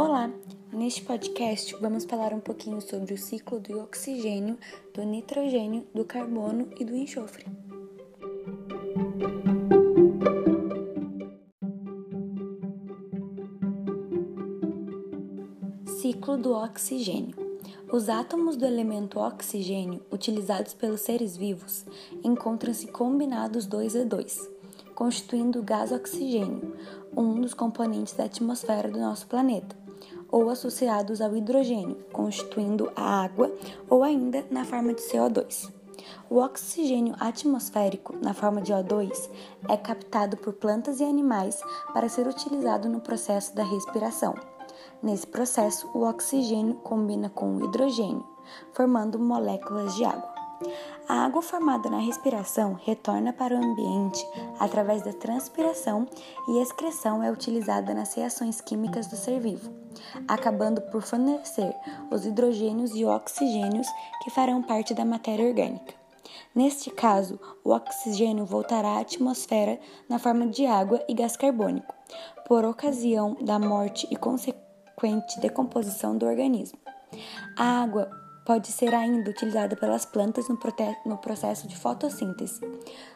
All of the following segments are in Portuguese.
Olá! Neste podcast vamos falar um pouquinho sobre o ciclo do oxigênio, do nitrogênio, do carbono e do enxofre. Ciclo do oxigênio. Os átomos do elemento oxigênio utilizados pelos seres vivos encontram-se combinados 2 a 2, constituindo o gás oxigênio, um dos componentes da atmosfera do nosso planeta, ou associados ao hidrogênio, constituindo a água, ou ainda na forma de CO2. O oxigênio atmosférico, na forma de O2, é captado por plantas e animais para ser utilizado no processo da respiração. Nesse processo, o oxigênio combina com o hidrogênio, formando moléculas de água. A água formada na respiração retorna para o ambiente através da transpiração e excreção é utilizada nas reações químicas do ser vivo, acabando por fornecer os hidrogênios e oxigênios que farão parte da matéria orgânica. Neste caso, o oxigênio voltará à atmosfera na forma de água e gás carbônico, por ocasião da morte e consequente decomposição do organismo. A água pode ser ainda utilizada pelas plantas no, no, processo de fotossíntese.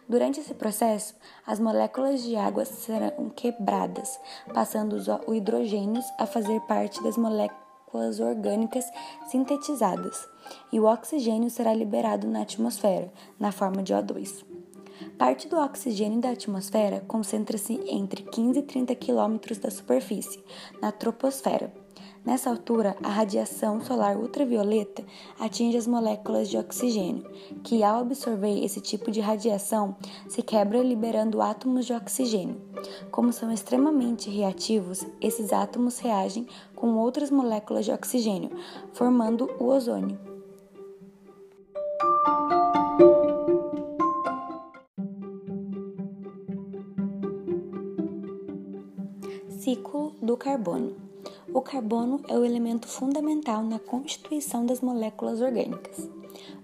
Durante esse processo, as moléculas de água serão quebradas, passando os hidrogênios a fazer parte das moléculas orgânicas sintetizadas, e o oxigênio será liberado na atmosfera, na forma de O2. Parte do oxigênio da atmosfera concentra-se entre 15 e 30 quilômetros da superfície, na troposfera Nessa altura, a radiação solar ultravioleta atinge as moléculas de oxigênio, que ao absorver esse tipo de radiação se quebra liberando átomos de oxigênio. Como são extremamente reativos, esses átomos reagem com outras moléculas de oxigênio, formando o ozônio. Ciclo do carbono. O carbono é o elemento fundamental na constituição das moléculas orgânicas.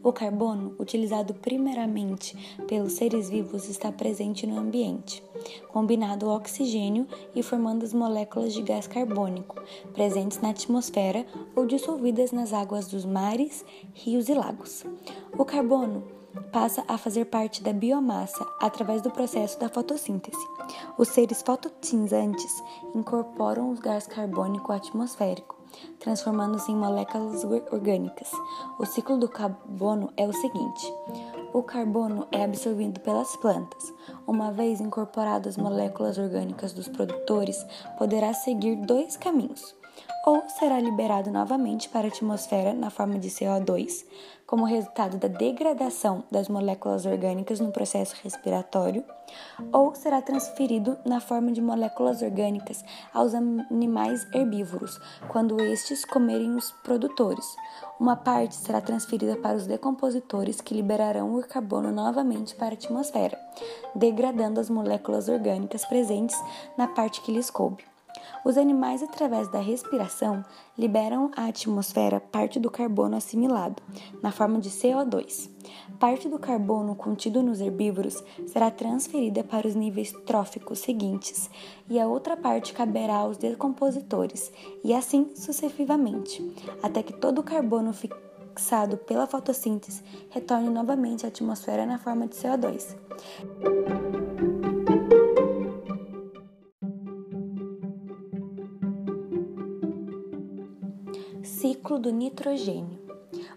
O carbono, utilizado primeiramente pelos seres vivos, está presente no ambiente, combinado ao oxigênio e formando as moléculas de gás carbônico, presentes na atmosfera ou dissolvidas nas águas dos mares, rios e lagos. O carbono passa a fazer parte da biomassa através do processo da fotossíntese. Os seres fotossintetizantes incorporam o gás carbônico atmosférico, transformando-se em moléculas orgânicas. O ciclo do carbono é o seguinte: o carbono é absorvido pelas plantas. Uma vez incorporadas as moléculas orgânicas dos produtores, poderá seguir dois caminhos ou será liberado novamente para a atmosfera na forma de CO2, como resultado da degradação das moléculas orgânicas no processo respiratório, ou será transferido na forma de moléculas orgânicas aos animais herbívoros, quando estes comerem os produtores. Uma parte será transferida para os decompositores, que liberarão o carbono novamente para a atmosfera, degradando as moléculas orgânicas presentes na parte que lhes coube. Os animais, através da respiração, liberam à atmosfera parte do carbono assimilado, na forma de CO2. Parte do carbono contido nos herbívoros será transferida para os níveis tróficos seguintes, e a outra parte caberá aos decompositores, e assim sucessivamente, até que todo o carbono fixado pela fotossíntese retorne novamente à atmosfera na forma de CO2. Ciclo do nitrogênio.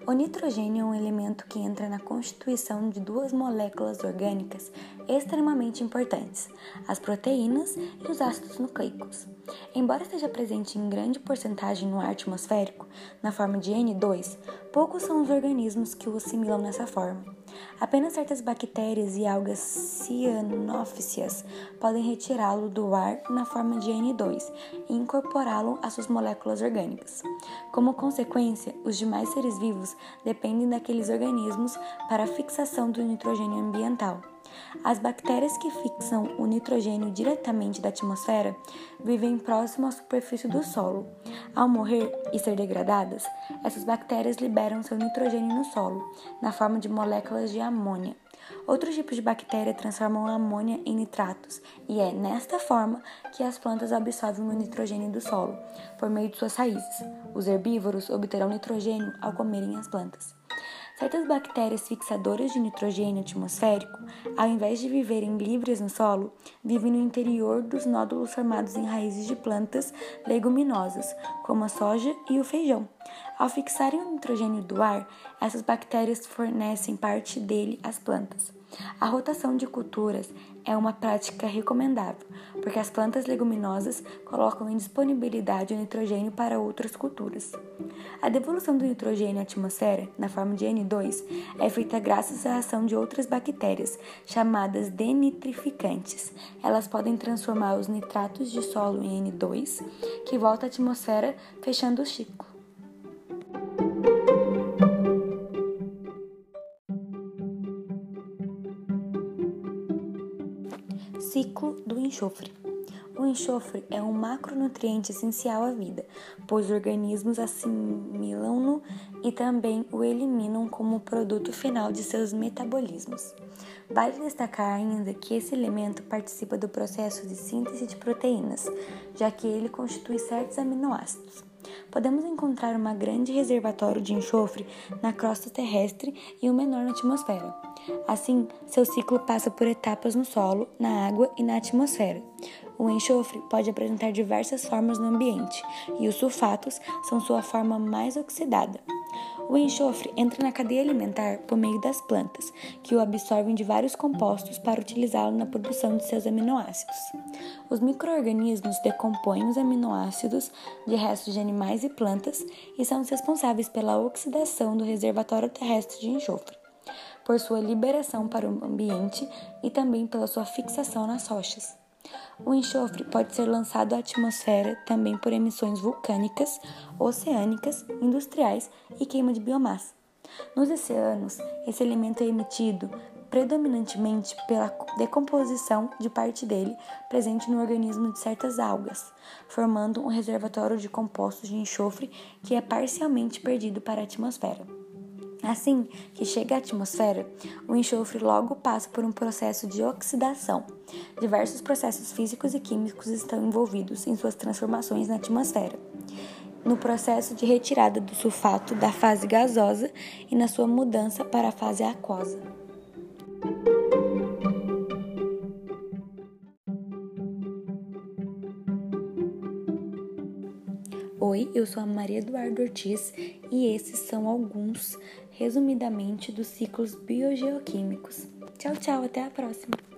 O nitrogênio é um elemento que entra na constituição de duas moléculas orgânicas extremamente importantes, as proteínas e os ácidos nucleicos. Embora esteja presente em grande porcentagem no ar atmosférico, na forma de N2, poucos são os organismos que o assimilam nessa forma. Apenas certas bactérias e algas cianófitas podem retirá-lo do ar na forma de N2 e incorporá-lo às suas moléculas orgânicas. Como consequência, os demais seres vivos dependem daqueles organismos para a fixação do nitrogênio ambiental. As bactérias que fixam o nitrogênio diretamente da atmosfera vivem próximo à superfície do solo. Ao morrer e ser degradadas, essas bactérias liberam seu nitrogênio no solo, na forma de moléculas de amônia. Outros tipos de bactéria transformam a amônia em nitratos, e é nesta forma que as plantas absorvem o nitrogênio do solo, por meio de suas raízes. Os herbívoros obterão nitrogênio ao comerem as plantas. Certas bactérias fixadoras de nitrogênio atmosférico, ao invés de viverem livres no solo, vivem no interior dos nódulos formados em raízes de plantas leguminosas, como a soja e o feijão. Ao fixarem o nitrogênio do ar, essas bactérias fornecem parte dele às plantas. A rotação de culturas é uma prática recomendável, porque as plantas leguminosas colocam em disponibilidade o nitrogênio para outras culturas. A devolução do nitrogênio à atmosfera, na forma de N2, é feita graças à ação de outras bactérias, chamadas denitrificantes. Elas podem transformar os nitratos de solo em N2, que volta à atmosfera, fechando o ciclo. Enxofre. O enxofre é um macronutriente essencial à vida, pois os organismos assimilam-no e também o eliminam como produto final de seus metabolismos. Vale destacar ainda que esse elemento participa do processo de síntese de proteínas, já que ele constitui certos aminoácidos. Podemos encontrar um grande reservatório de enxofre na crosta terrestre e um menor na atmosfera. Assim, seu ciclo passa por etapas no solo, na água e na atmosfera. O enxofre pode apresentar diversas formas no ambiente, e os sulfatos são sua forma mais oxidada. O enxofre entra na cadeia alimentar por meio das plantas, que o absorvem de vários compostos para utilizá-lo na produção de seus aminoácidos. Os microorganismos decompõem os aminoácidos de restos de animais e plantas e são os responsáveis pela oxidação do reservatório terrestre de enxofre por sua liberação para o ambiente e também pela sua fixação nas rochas. O enxofre pode ser lançado à atmosfera também por emissões vulcânicas, oceânicas, industriais e queima de biomassa. Nos oceanos, esse elemento é emitido predominantemente pela decomposição de parte dele presente no organismo de certas algas, formando um reservatório de compostos de enxofre que é parcialmente perdido para a atmosfera. Assim que chega à atmosfera, o enxofre logo passa por um processo de oxidação. Diversos processos físicos e químicos estão envolvidos em suas transformações na atmosfera. No processo de retirada do sulfato da fase gasosa e na sua mudança para a fase aquosa. Oi, eu sou a Maria Eduardo Ortiz e esses são alguns, resumidamente, dos ciclos biogeoquímicos. Tchau, tchau, até a próxima!